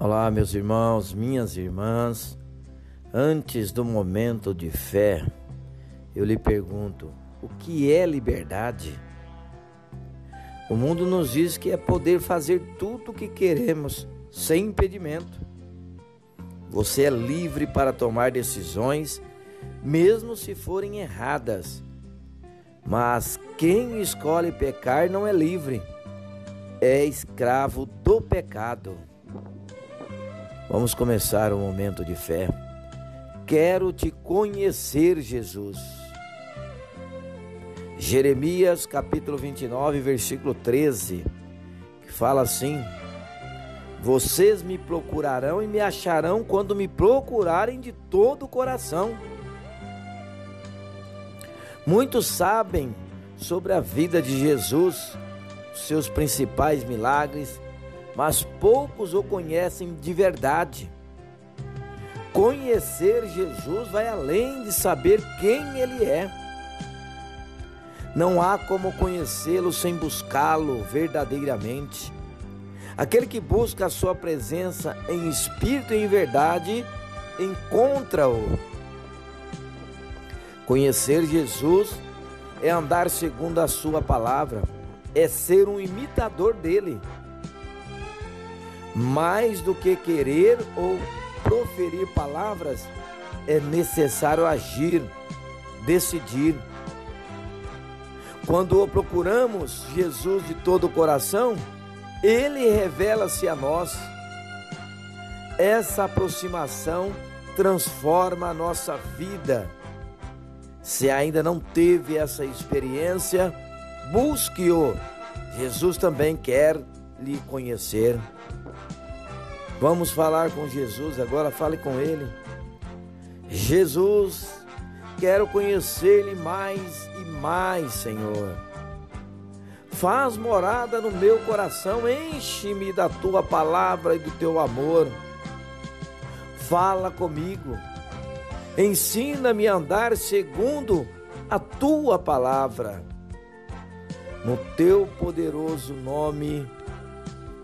Olá, meus irmãos, minhas irmãs. Antes do momento de fé, eu lhe pergunto: o que é liberdade? O mundo nos diz que é poder fazer tudo o que queremos sem impedimento. Você é livre para tomar decisões, mesmo se forem erradas. Mas quem escolhe pecar não é livre, é escravo do pecado. Vamos começar o momento de fé. Quero te conhecer, Jesus. Jeremias capítulo 29, versículo 13, que fala assim: Vocês me procurarão e me acharão quando me procurarem de todo o coração. Muitos sabem sobre a vida de Jesus, seus principais milagres, mas poucos o conhecem de verdade. Conhecer Jesus vai além de saber quem Ele é. Não há como conhecê-lo sem buscá-lo verdadeiramente. Aquele que busca a Sua presença em espírito e em verdade, encontra-o. Conhecer Jesus é andar segundo a Sua palavra, é ser um imitador dele mais do que querer ou proferir palavras, é necessário agir, decidir. Quando o procuramos Jesus de todo o coração, ele revela-se a nós. Essa aproximação transforma a nossa vida. Se ainda não teve essa experiência, busque-o. Jesus também quer lhe conhecer. Vamos falar com Jesus agora, fale com Ele. Jesus, quero conhecer-lhe mais e mais, Senhor. Faz morada no meu coração, enche-me da tua palavra e do teu amor. Fala comigo, ensina-me a andar segundo a tua palavra. No teu poderoso nome,